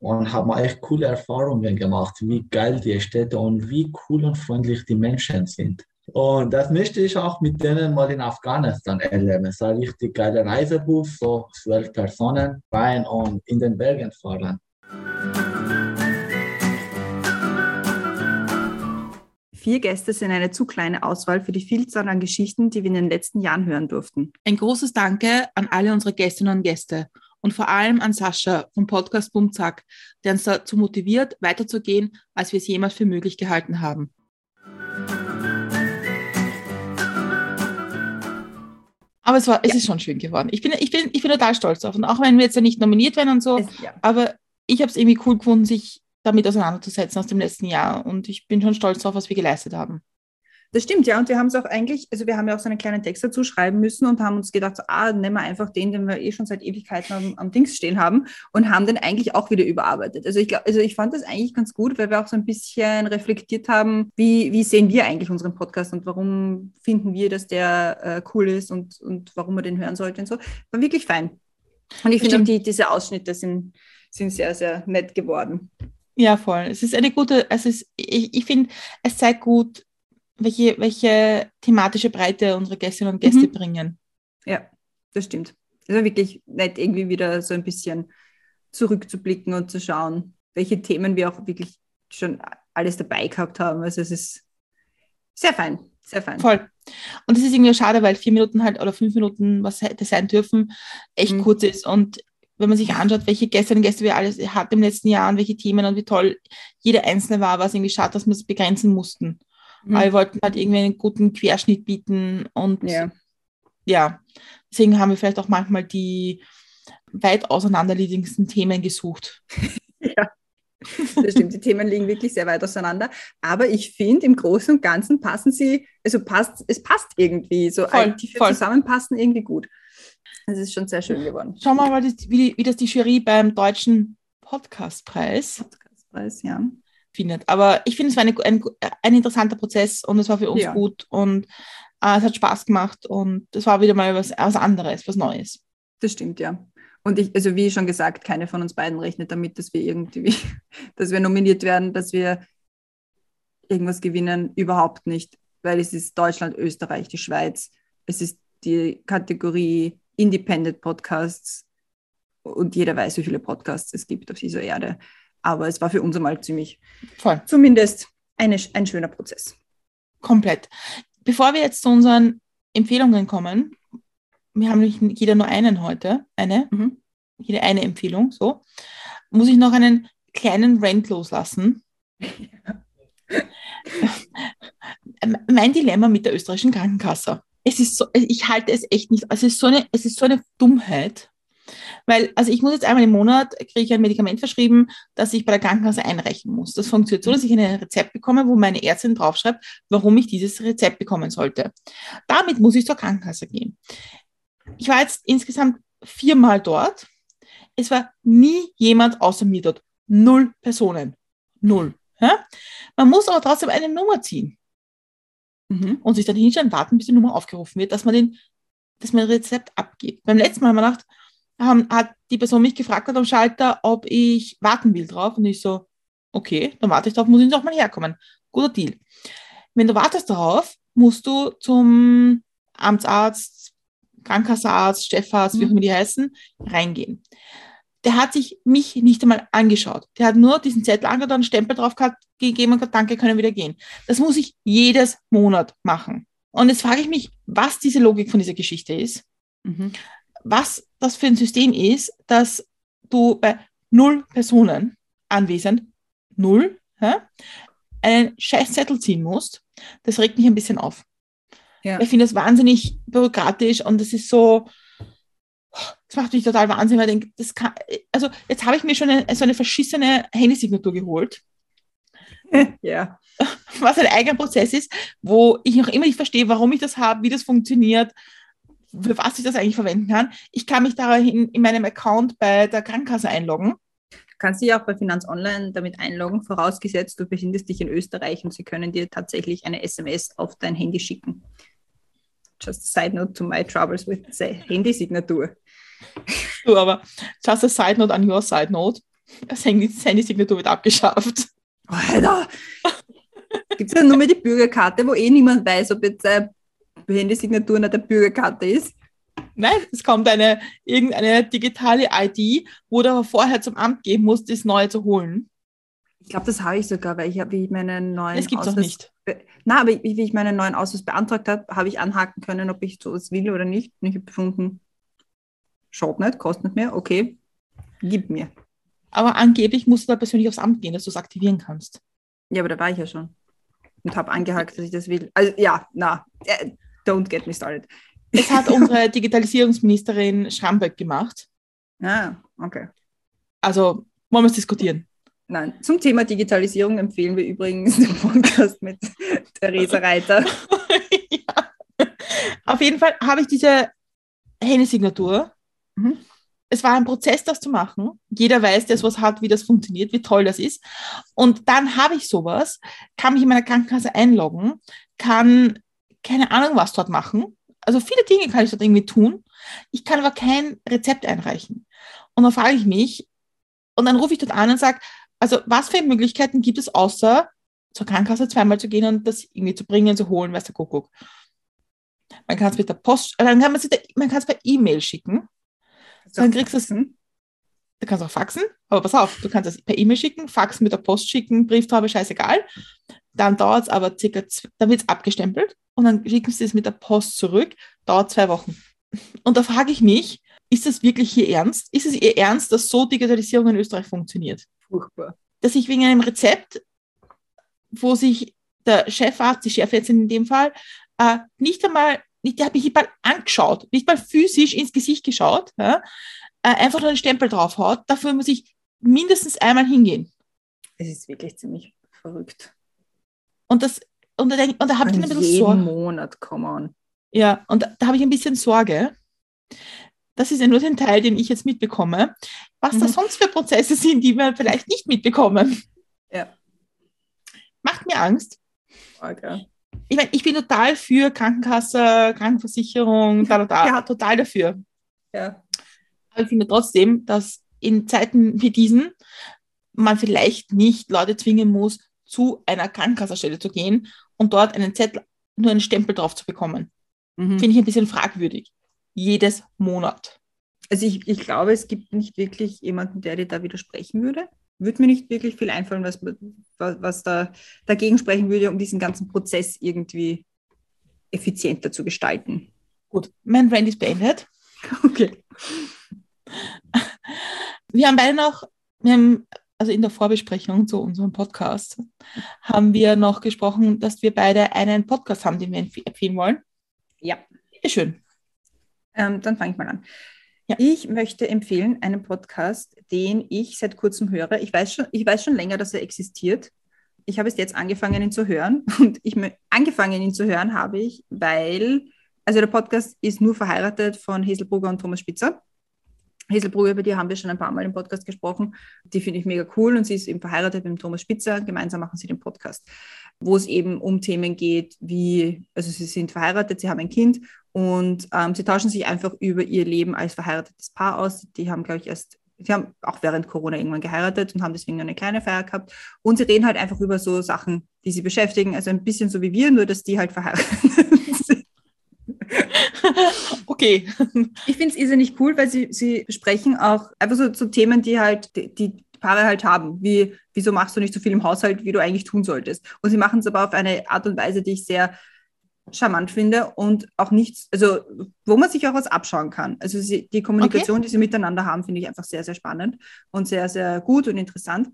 und haben echt coole Erfahrungen gemacht, wie geil die Städte und wie cool und freundlich die Menschen sind. Und das möchte ich auch mit denen mal in Afghanistan erleben. Es ist ein richtig geiler Reisebus, so zwölf Personen rein und in den Bergen fahren. Vier Gäste sind eine zu kleine Auswahl für die Vielzahl an Geschichten, die wir in den letzten Jahren hören durften. Ein großes Danke an alle unsere Gästinnen und Gäste und vor allem an Sascha vom Podcast Bumzack, der uns dazu motiviert, weiterzugehen, als wir es jemals für möglich gehalten haben. Aber es, war, es ist schon schön geworden. Ich bin, ich, bin, ich bin total stolz drauf. Und auch wenn wir jetzt ja nicht nominiert werden und so, es, ja. aber ich habe es irgendwie cool gefunden, sich damit auseinanderzusetzen aus dem letzten Jahr. Und ich bin schon stolz darauf, was wir geleistet haben. Das stimmt, ja. Und wir haben es auch eigentlich, also wir haben ja auch so einen kleinen Text dazu schreiben müssen und haben uns gedacht, so, ah, nehmen wir einfach den, den wir eh schon seit Ewigkeiten am, am Dings stehen haben und haben den eigentlich auch wieder überarbeitet. Also ich glaube, also ich fand das eigentlich ganz gut, weil wir auch so ein bisschen reflektiert haben, wie, wie sehen wir eigentlich unseren Podcast und warum finden wir, dass der äh, cool ist und, und warum man den hören sollte und so. War wirklich fein. Und ich finde auch die, diese Ausschnitte sind, sind sehr, sehr nett geworden. Ja, voll. Es ist eine gute, also es, ich, ich finde, es zeigt gut, welche, welche thematische Breite unsere Gästinnen und Gäste mhm. bringen. Ja, das stimmt. Es ist wirklich nett, irgendwie wieder so ein bisschen zurückzublicken und zu schauen, welche Themen wir auch wirklich schon alles dabei gehabt haben. Also es ist sehr fein, sehr fein. Voll. Und es ist irgendwie schade, weil vier Minuten halt oder fünf Minuten, was hätte sein dürfen, echt mhm. kurz ist. Und wenn man sich anschaut, welche Gäste und Gäste wir alles hatten im letzten Jahr und welche Themen und wie toll jeder einzelne war, war es irgendwie schade, dass wir es begrenzen mussten. Mhm. Aber wir wollten halt irgendwie einen guten Querschnitt bieten und ja. ja, deswegen haben wir vielleicht auch manchmal die weit auseinanderliegendsten Themen gesucht. ja. Das stimmt, die Themen liegen wirklich sehr weit auseinander. Aber ich finde, im Großen und Ganzen passen sie, also passt, es passt irgendwie. So voll, die voll. zusammenpassen irgendwie gut. Es ist schon sehr schön geworden. Schauen wir mal, wie, wie das die Jury beim deutschen Podcastpreis, Podcastpreis ja. Findet. Aber ich finde, es war eine, ein, ein interessanter Prozess und es war für uns ja. gut und äh, es hat Spaß gemacht und es war wieder mal was, was anderes, was Neues. Das stimmt, ja. Und ich, also wie schon gesagt, keine von uns beiden rechnet damit, dass wir irgendwie, dass wir nominiert werden, dass wir irgendwas gewinnen. Überhaupt nicht, weil es ist Deutschland, Österreich, die Schweiz. Es ist die Kategorie Independent Podcasts und jeder weiß, wie viele Podcasts es gibt auf dieser Erde. Aber es war für uns einmal ziemlich, Voll. zumindest eine, ein schöner Prozess. Komplett. Bevor wir jetzt zu unseren Empfehlungen kommen, wir haben nämlich jeder nur einen heute, eine, mhm. jede eine Empfehlung, so, muss ich noch einen kleinen Rant loslassen. mein Dilemma mit der österreichischen Krankenkasse es ist so, ich halte es echt nicht, es ist so eine, es ist so eine Dummheit. Weil, also ich muss jetzt einmal im Monat, kriege ich ein Medikament verschrieben, das ich bei der Krankenkasse einreichen muss. Das funktioniert so, dass ich ein Rezept bekomme, wo meine Ärztin draufschreibt, warum ich dieses Rezept bekommen sollte. Damit muss ich zur Krankenkasse gehen. Ich war jetzt insgesamt viermal dort. Es war nie jemand außer mir dort. Null Personen. Null. Ja? Man muss aber trotzdem eine Nummer ziehen Mhm. und sich dann hinstellen, warten, bis die Nummer aufgerufen wird, dass man den, dass man ein Rezept abgibt. Beim letzten Mal haben wir gedacht, haben, hat die Person mich gefragt hat am Schalter, ob ich warten will drauf. Und ich so, okay, dann warte ich drauf, muss ich auch mal herkommen. Guter Deal. Wenn du wartest darauf, musst du zum Amtsarzt, Krankenkassearzt, Chefarzt, wie auch Mhm. immer die heißen, reingehen. Der hat sich mich nicht einmal angeschaut. Der hat nur diesen Zettel angeschaut, einen Stempel drauf gehabt, gegeben und gesagt, danke, können wieder gehen. Das muss ich jedes Monat machen. Und jetzt frage ich mich, was diese Logik von dieser Geschichte ist Mhm. Was das für ein System ist, dass du bei null Personen anwesend, null, hä, einen Scheißzettel ziehen musst, das regt mich ein bisschen auf. Ja. Ich finde das wahnsinnig bürokratisch und das ist so, das macht mich total wahnsinnig, weil ich denke, das kann, also jetzt habe ich mir schon eine, so eine verschissene Handysignatur geholt, ja. was ein eigener Prozess ist, wo ich noch immer nicht verstehe, warum ich das habe, wie das funktioniert, für was ich das eigentlich verwenden kann. Ich kann mich dahin in meinem Account bei der Krankenkasse einloggen. Du kannst dich auch bei Finanz Online damit einloggen, vorausgesetzt du befindest dich in Österreich und sie können dir tatsächlich eine SMS auf dein Handy schicken. Just a side note to my troubles with the Handysignatur. Du, aber just a side note an your side note. Das Handy- das Handysignatur wird abgeschafft. Alter! Gibt es ja nur mehr die Bürgerkarte, wo eh niemand weiß, ob jetzt eine Handysignatur nicht eine Bürgerkarte ist. Nein, es kommt eine irgendeine digitale ID, wo du aber vorher zum Amt gehen musst, das neue zu holen. Ich glaube, das habe ich sogar, weil ich habe, wie ich meinen neuen Das gibt's nicht. Na, aber wie ich meinen neuen Ausweis beantragt habe, habe ich anhaken können, ob ich sowas will oder nicht. Und ich habe befunden, schaut nicht, kostet nicht mehr, okay, gib mir. Aber angeblich musst du da persönlich aufs Amt gehen, dass du es aktivieren kannst. Ja, aber da war ich ja schon. Und habe angehakt, dass ich das will. Also ja, na, äh, don't get me started. Es hat unsere Digitalisierungsministerin Schramböck gemacht. Ah, okay. Also wollen wir es diskutieren. Nein, zum Thema Digitalisierung empfehlen wir übrigens den Podcast mit Theresa Reiter. ja. Auf jeden Fall habe ich diese Handysignatur. Mhm. Es war ein Prozess, das zu machen. Jeder weiß, der sowas hat, wie das funktioniert, wie toll das ist. Und dann habe ich sowas, kann mich in meiner Krankenkasse einloggen, kann keine Ahnung was dort machen. Also viele Dinge kann ich dort irgendwie tun. Ich kann aber kein Rezept einreichen. Und dann frage ich mich, und dann rufe ich dort an und sage, also was für Möglichkeiten gibt es außer zur Krankenkasse zweimal zu gehen und das irgendwie zu bringen, zu holen, weiß der Kuckuck. Man kann es mit der Post, äh, dann kann man es, man kann es per E-Mail schicken. Dann kriegst du es, du kannst auch faxen, aber pass auf, du kannst es per E-Mail schicken, faxen mit der Post schicken, Brieftaube, scheißegal. Dann dauert es aber circa, dann wird es abgestempelt und dann schicken sie es mit der Post zurück, dauert zwei Wochen. Und da frage ich mich, ist das wirklich hier ernst? Ist es ihr Ernst, dass so Digitalisierung in Österreich funktioniert? Furchtbar. dass ich wegen einem Rezept, wo sich der Chefarzt, die Chefärztin in dem Fall, äh, nicht einmal, nicht, der hat mich nicht mal angeschaut, nicht mal physisch ins Gesicht geschaut, ja, äh, einfach nur einen Stempel draufhaut, dafür muss ich mindestens einmal hingehen. Es ist wirklich ziemlich verrückt. Und das, und da, denk, und da habe ich ein bisschen jeden Sorge. Monat, come on. Ja, und da, da habe ich ein bisschen Sorge. Das ist ja nur den Teil, den ich jetzt mitbekomme. Was da Mhm. sonst für Prozesse sind, die wir vielleicht nicht mitbekommen. Ja. Macht mir Angst. Okay. ich meine, ich bin total für Krankenkasse, Krankenversicherung, da, da, da, Ja. total dafür. Ja. Aber ich finde trotzdem, dass in Zeiten wie diesen man vielleicht nicht Leute zwingen muss, zu einer Krankenkassenstelle zu gehen und dort einen Zettel, nur einen Stempel drauf zu bekommen. Mhm. Finde ich ein bisschen fragwürdig. Jedes Monat. Also ich, ich glaube, es gibt nicht wirklich jemanden, der dir da widersprechen würde. Würde mir nicht wirklich viel einfallen, was, was, da dagegen sprechen würde, um diesen ganzen Prozess irgendwie effizienter zu gestalten. Gut, mein Brand ist beendet. Okay. Wir haben beide noch, wir haben, also in der Vorbesprechung zu unserem Podcast, haben wir noch gesprochen, dass wir beide einen Podcast haben, den wir empf- empfehlen wollen. Ja. Bitte schön. Ähm, dann fange ich mal an. Ja. Ich möchte empfehlen einen Podcast, den ich seit kurzem höre. Ich weiß schon, ich weiß schon länger, dass er existiert. Ich habe es jetzt angefangen, ihn zu hören. Und ich angefangen, ihn zu hören, habe ich, weil, also der Podcast ist nur verheiratet von Hazel Brugger und Thomas Spitzer. Hazel über die haben wir schon ein paar Mal im Podcast gesprochen. Die finde ich mega cool und sie ist eben verheiratet mit dem Thomas Spitzer. Gemeinsam machen sie den Podcast, wo es eben um Themen geht, wie, also sie sind verheiratet, sie haben ein Kind und ähm, sie tauschen sich einfach über ihr Leben als verheiratetes Paar aus. Die haben, glaube ich, erst, sie haben auch während Corona irgendwann geheiratet und haben deswegen eine kleine Feier gehabt. Und sie reden halt einfach über so Sachen, die sie beschäftigen. Also ein bisschen so wie wir, nur dass die halt verheiratet sind. Okay. Ich finde es irrsinnig cool, weil sie, sie besprechen auch einfach so, so Themen, die halt die, die Paare halt haben, wie wieso machst du nicht so viel im Haushalt, wie du eigentlich tun solltest. Und sie machen es aber auf eine Art und Weise, die ich sehr charmant finde und auch nichts, also wo man sich auch was abschauen kann. Also sie, die Kommunikation, die sie miteinander haben, finde ich einfach sehr, sehr spannend und sehr, sehr gut und interessant.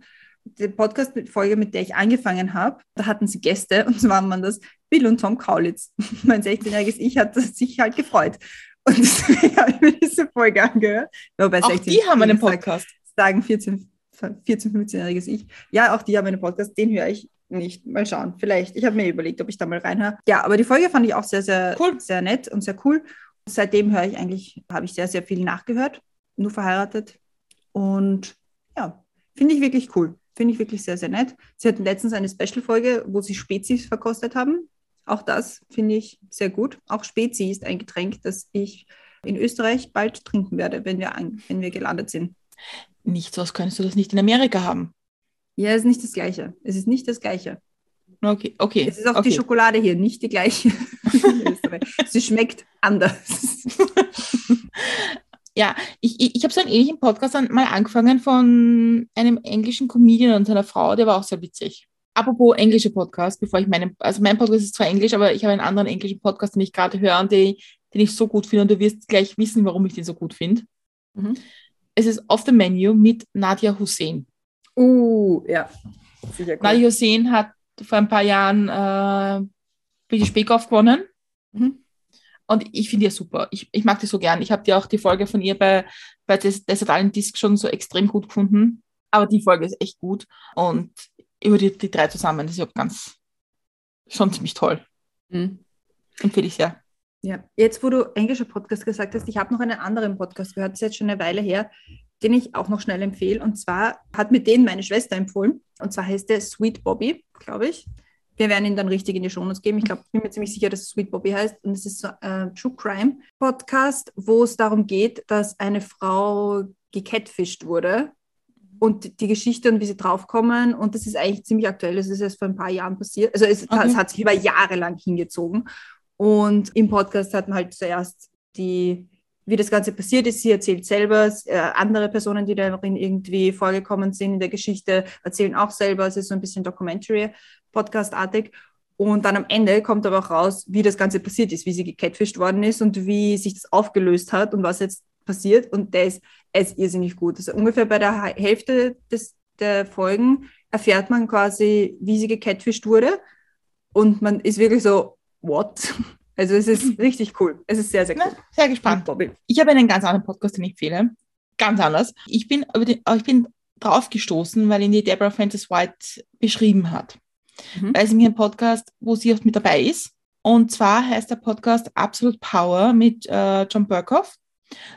Die Podcast-Folge, mit der ich angefangen habe, da hatten sie Gäste und zwar waren das Bill und Tom Kaulitz. Mein 16-jähriges Ich hat sich halt gefreut. Und deswegen habe ich mir diese Folge angehört. Wobei Auch 16 die haben einen Podcast. Sagen 14, 14 15-jähriges Ich. Ja, auch die haben einen Podcast, den höre ich nicht. Mal schauen. Vielleicht. Ich habe mir überlegt, ob ich da mal reinhöre. Ja, aber die Folge fand ich auch sehr, sehr, Cool. sehr nett und sehr cool. Seitdem höre ich eigentlich, habe ich sehr, sehr viel nachgehört. Nur verheiratet. Und ja, finde ich wirklich cool. Finde ich wirklich sehr, sehr nett. Sie hatten letztens eine Special-Folge, wo sie Spezies verkostet haben. Auch das finde ich sehr gut. Auch Spezi ist ein Getränk, das ich in Österreich bald trinken werde, wenn wir, an, wenn wir gelandet sind. Nicht so, als könntest du das nicht in Amerika haben. Ja, es ist nicht das Gleiche. Es ist nicht das Gleiche. Okay, okay. Es ist auch okay. die Schokolade hier nicht die gleiche. Sie schmeckt anders. Ja, ich, ich, ich habe so einen ähnlichen Podcast an, mal angefangen von einem englischen Comedian und seiner Frau, der war auch sehr witzig. Apropos englische Podcast, bevor ich meinen, also mein Podcast ist zwar Englisch, aber ich habe einen anderen englischen Podcast, den ich gerade höre und den, den ich so gut finde und du wirst gleich wissen, warum ich den so gut finde. Mhm. Es ist Off the Menu mit Nadia Hussein. Uh, ja. Sicher cool. Nadia Hussein hat vor ein paar Jahren äh, British Bake Off gewonnen. Mhm. Und ich finde die super. Ich, ich mag die so gern. Ich habe dir auch die Folge von ihr bei, bei Des Desert Island Disc schon so extrem gut gefunden. Aber die Folge ist echt gut. Und über die, die drei zusammen, das ist ja ganz schon ziemlich toll. Mhm. Empfehle ich sehr. Ja, jetzt wo du englischer Podcast gesagt hast, ich habe noch einen anderen Podcast gehört, das ist jetzt schon eine Weile her, den ich auch noch schnell empfehle. Und zwar hat mir den meine Schwester empfohlen. Und zwar heißt der Sweet Bobby, glaube ich. Wir werden ihn dann richtig in die Shownotes geben. Ich glaube, ich bin mir ziemlich sicher, dass es Sweet Bobby heißt. Und es ist so ein True Crime Podcast, wo es darum geht, dass eine Frau gecatfischt wurde. Und die Geschichte und wie sie draufkommen. Und das ist eigentlich ziemlich aktuell. Das ist erst vor ein paar Jahren passiert. Also es, Okay. es hat sich über Jahre lang hingezogen. Und im Podcast hat man halt zuerst die, wie das Ganze passiert ist. Sie erzählt selber, äh, andere Personen, die darin irgendwie vorgekommen sind in der Geschichte, erzählen auch selber. Es ist so ein bisschen Documentary-Podcast-artig. Und dann am Ende kommt aber auch raus, wie das Ganze passiert ist, wie sie gecatfischt worden ist und wie sich das aufgelöst hat und was jetzt passiert. Und der ist, irrsinnig gut. Also ungefähr bei der Hälfte des, der Folgen erfährt man quasi, wie sie gecatfischt wurde. Und man ist wirklich so, what? Also es ist richtig cool. Es ist sehr, sehr cool. Sehr gespannt. Bobby. Ich habe einen ganz anderen Podcast, den ich empfehle. Ganz anders. Ich bin, den, ich bin drauf gestoßen, weil ihn die Deborah Francis White beschrieben hat. Mhm. Weil sie mir einen Podcast, wo sie oft mit dabei ist. Und zwar heißt der Podcast Absolute Power mit äh, John Burkhoff.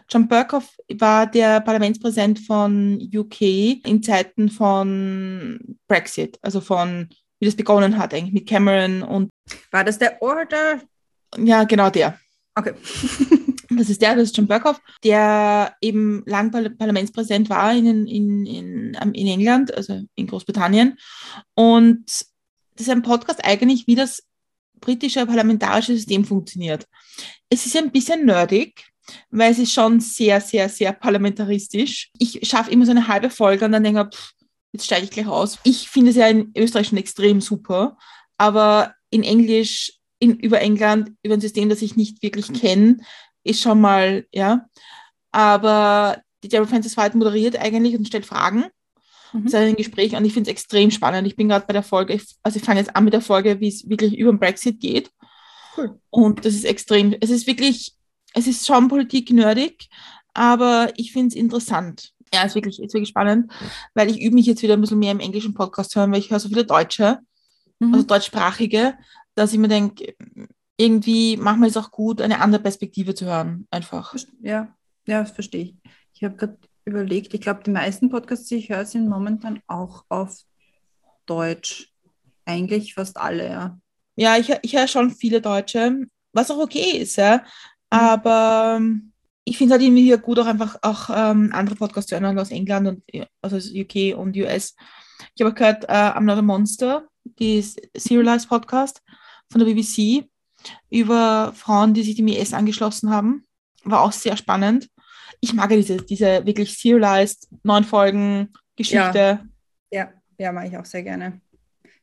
John Burkhoff war der Parlamentspräsident von UK in Zeiten von Brexit, also von wie das begonnen hat eigentlich mit Cameron und War das der Order? ja, genau der. Okay. Das ist der, das ist John Burkhoff, der eben lang Par- Parlamentspräsident war in, in, in, ähm, in England, also in Großbritannien. Und das ist ein Podcast eigentlich, wie das britische parlamentarische System funktioniert. Es ist ein bisschen nerdig, weil es ist schon sehr, sehr, sehr parlamentaristisch. Ich schaffe immer so eine halbe Folge und dann denke ich, pff, jetzt steige ich gleich aus. Ich finde es ja in Österreich schon extrem super, aber in Englisch, in, über England, über ein System, das ich nicht wirklich kenne, ist schon mal, ja. Aber die Deborah Francis White moderiert eigentlich und stellt Fragen. Mhm. Das ist ein Gespräch und ich finde es extrem spannend. Ich bin gerade bei der Folge, also ich fange jetzt an mit der Folge, wie es wirklich über den Brexit geht. Cool. Und das ist extrem, es ist wirklich, es ist schon Politik nerdig, aber ich finde es interessant. Ja, ist wirklich, ist wirklich spannend, weil ich übe mich jetzt wieder ein bisschen mehr im englischen Podcast hören, weil ich höre so viele Deutsche, Mhm. also deutschsprachige, dass ich mir denke, irgendwie manchmal ist es auch gut, eine andere Perspektive zu hören, einfach. Ja, ja, das verstehe ich. Ich habe gerade überlegt, ich glaube, die meisten Podcasts, die ich höre, sind momentan auch auf Deutsch. Eigentlich fast alle, ja. Ja, ich, ich höre schon viele Deutsche, was auch okay ist, ja. Aber ähm, ich finde es halt irgendwie hier gut, auch einfach auch ähm, andere Podcasts zu hören aus England und ja, also aus UK und US. Ich habe gehört, äh, I'm Not a Monster, die Serialized Podcast von der BBC über Frauen, die sich dem IS angeschlossen haben. War auch sehr spannend. Ich mag ja diese, diese wirklich Serialized, neun Folgen Geschichte. Ja, ja, mache ich auch sehr gerne.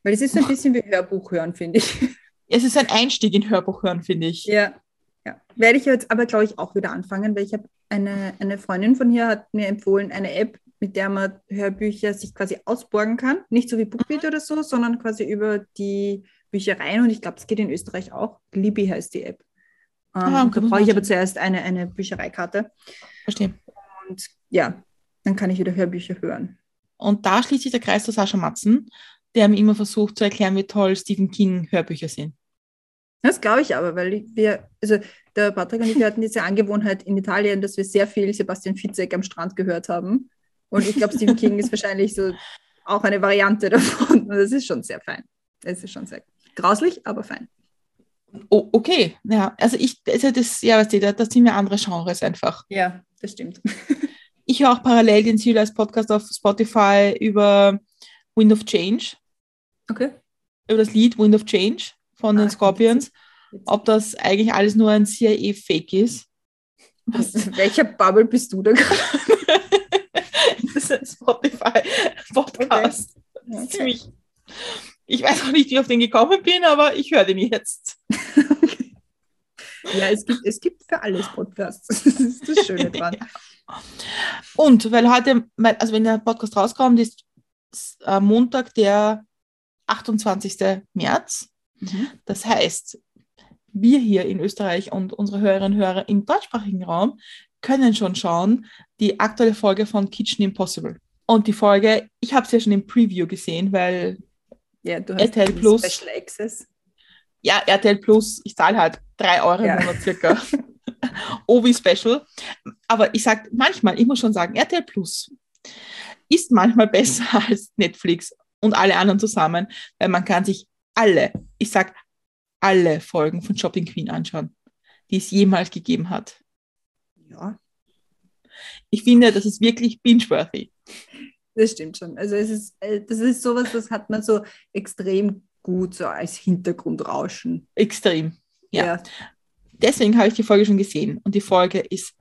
Weil es ist so ein bisschen wie Hörbuch hören, finde ich. Es ist ein Einstieg in Hörbuch hören, finde ich. Ja, ja. Werde ich jetzt aber, glaube ich, auch wieder anfangen, weil ich habe eine, eine Freundin von hier hat mir empfohlen, eine App, mit der man Hörbücher sich quasi ausborgen kann. Nicht so wie BookBeat oder so, sondern quasi über die Büchereien. Und ich glaube, es geht in Österreich auch. Libby heißt die App. Ähm, Ah, da brauche ich aber zuerst eine, eine Büchereikarte. Verstehe. Und ja, dann kann ich wieder Hörbücher hören. Und da schließt sich der Kreis zu Sascha Matzen, der mir immer versucht zu erklären, wie toll Stephen King Hörbücher sind. Das glaube ich aber, weil wir, also der Patrick und ich hatten diese Angewohnheit in Italien, dass wir sehr viel Sebastian Fitzek am Strand gehört haben. Und ich glaube, Stephen King ist wahrscheinlich so auch eine Variante davon. Und das ist schon sehr fein. Es ist schon sehr grauslich, aber fein. Oh, okay, ja, also ich, also das, ja, weißt du, das sind mir andere Genres einfach. Ja, das stimmt. Ich höre auch parallel den Serialized Podcast auf Spotify über Wind of Change, Okay. über das Lied Wind of Change von den Ah, Scorpions, ob das eigentlich alles nur ein CIA-Fake ist. Was, welcher Bubble bist du da gerade? das ist ein Spotify-Podcast. Ist Okay. ziemlich. Ich weiß auch nicht, wie ich auf den gekommen bin, aber ich höre den jetzt. Ja, es gibt, es gibt für alles Podcasts. Das ist das Schöne dran. Und weil heute, also wenn der Podcast rauskommt, ist äh, Montag, der 28. März. Mhm. Das heißt, wir hier in Österreich und unsere Hörerinnen und Hörer im deutschsprachigen Raum können schon schauen, die aktuelle Folge von Kitchen Impossible. Und die Folge, ich habe es ja schon im Preview gesehen, weil Ja, du hast RTL Plus. Special Access. ja, RTL Plus, ich zahle halt drei Euro Ja. im Monat circa. Obi Special. Aber ich sage manchmal, ich muss schon sagen, RTL Plus ist manchmal besser als Netflix und alle anderen zusammen, weil man kann sich alle, ich sag alle Folgen von Shopping Queen anschauen, die es jemals gegeben hat. Ja, Ich finde, das ist wirklich binge-worthy. das stimmt schon. Also es ist, äh, das ist sowas, das hat man so extrem gut so als Hintergrundrauschen. Extrem. Ja. Deswegen habe ich die Folge schon gesehen und die Folge ist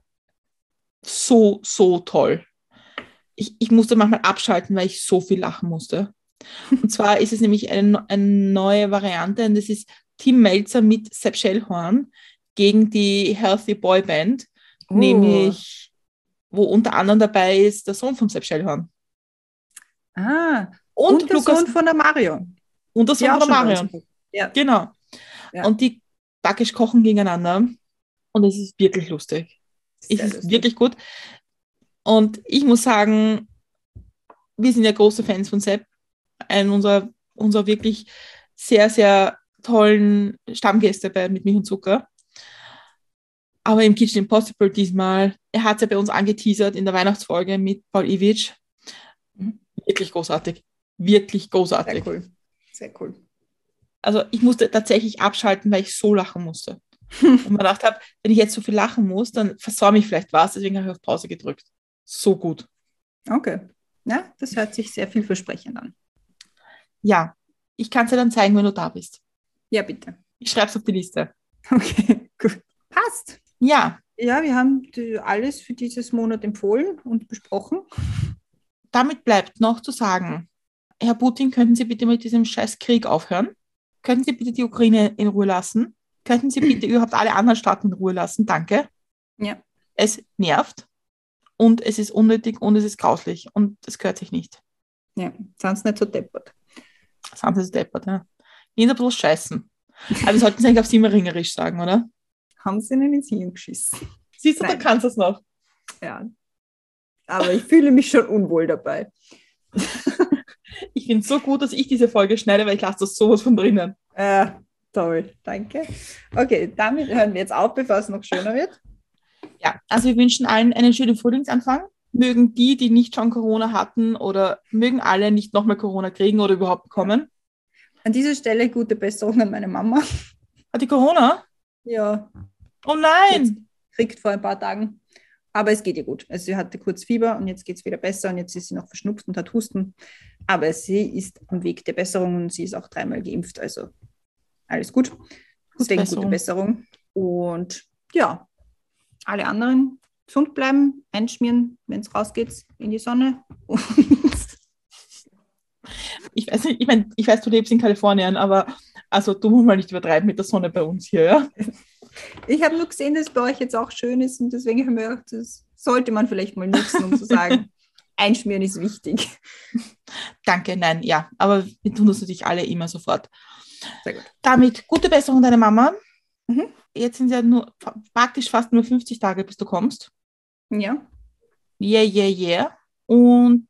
so, so toll. Ich, ich musste manchmal abschalten, weil ich so viel lachen musste. Und zwar ist es nämlich eine, eine neue Variante und das ist Tim Melzer mit Sepp Schellhorn gegen die Healthy Boy Band, Oh. nämlich wo unter anderem dabei ist der Sohn von Sepp Schellhorn. Ah, Und, und, der Lukas Sohn von der Mario. und der Sohn auch von der Marion. Ja. Genau. Ja. Und die backisch kochen gegeneinander. Und es ist wirklich lustig. Es ist lustig. wirklich gut. Und ich muss sagen, wir sind ja große Fans von Sepp. Ein unserer, unserer wirklich sehr, sehr tollen Stammgäste bei Mit Milch und Zucker. Aber im Kitchen Impossible diesmal, er hat es ja bei uns angeteasert in der Weihnachtsfolge mit Paul Iwitsch. Mhm. Wirklich großartig. Wirklich großartig. Sehr cool. Sehr cool. Also ich musste tatsächlich abschalten, weil ich so lachen musste. Und mir gedacht habe, wenn ich jetzt so viel lachen muss, dann versäume ich vielleicht was. Deswegen habe ich auf Pause gedrückt. So gut. Okay. Ja, das hört sich sehr vielversprechend an. Ja, ich kann es dir dann zeigen, wenn du da bist. Ja, bitte. Ich schreibe es auf die Liste. Okay, gut. Passt. Ja, Ja, wir haben alles für dieses Monat empfohlen und besprochen. damit bleibt noch zu sagen, Herr Putin, könnten Sie bitte mit diesem scheiß Krieg aufhören? Könnten Sie bitte die Ukraine in Ruhe lassen? Könnten Sie bitte überhaupt alle anderen Staaten in Ruhe lassen? Danke. Ja. Es nervt und es ist unnötig und es ist grauslich und es gehört sich nicht. Ja, sonst nicht so deppert. Ist es deppert, ja. Jeder bloß scheißen. Aber wir sollten es eigentlich auf Siemeringerisch sagen, oder? Haben sie ihnen ins Hirn geschissen. Siehst du, da Nein. kannst du es noch. Ja. Aber ich fühle mich schon unwohl dabei. Ich finde es so gut, dass ich diese Folge schneide, weil ich lasse das sowas von drinnen. Äh, toll, danke. Okay, damit hören wir jetzt auf, bevor es noch schöner wird. Ja, also wir wünschen allen einen schönen Frühlingsanfang. Mögen die, die nicht schon Corona hatten oder mögen alle nicht nochmal Corona kriegen oder überhaupt bekommen. An dieser Stelle gute Besserung an meine Mama. Hat die Corona? Ja, Oh nein! kriegt vor ein paar Tagen. Aber es geht ihr gut. Also sie hatte kurz Fieber und jetzt geht es wieder besser und jetzt ist sie noch verschnupft und hat Husten. Aber sie ist am Weg der Besserung und sie ist auch dreimal geimpft. Also alles gut. Deswegen gute Besserung. Und ja, alle anderen gesund bleiben, einschmieren, wenn es rausgeht in die Sonne. Ich weiß nicht, ich meine, ich weiß, du lebst in Kalifornien, aber also du musst mal nicht übertreiben mit der Sonne bei uns hier, ja? ich habe nur gesehen, dass es bei euch jetzt auch schön ist und deswegen haben wir gedacht, das sollte man vielleicht mal nutzen, um zu sagen, einschmieren ist wichtig. Danke, nein, ja. Aber wir tun das natürlich alle immer sofort. Sehr gut. Damit gute Besserung deiner Mama. Mhm. Jetzt sind es ja nur praktisch fast nur 50 Tage, bis du kommst. Ja, Yeah, yeah, yeah. Und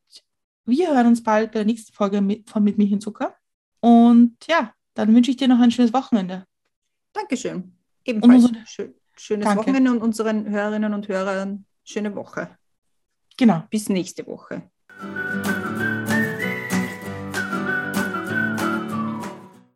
wir hören uns bald bei der nächsten Folge mit, von Mit Milch und Zucker. Und ja, dann wünsche ich dir noch ein schönes Wochenende. Dankeschön. Ebenfalls unsere- schön, schönes Danke. Wochenende und unseren Hörerinnen und Hörern schöne Woche. Genau. Bis nächste Woche.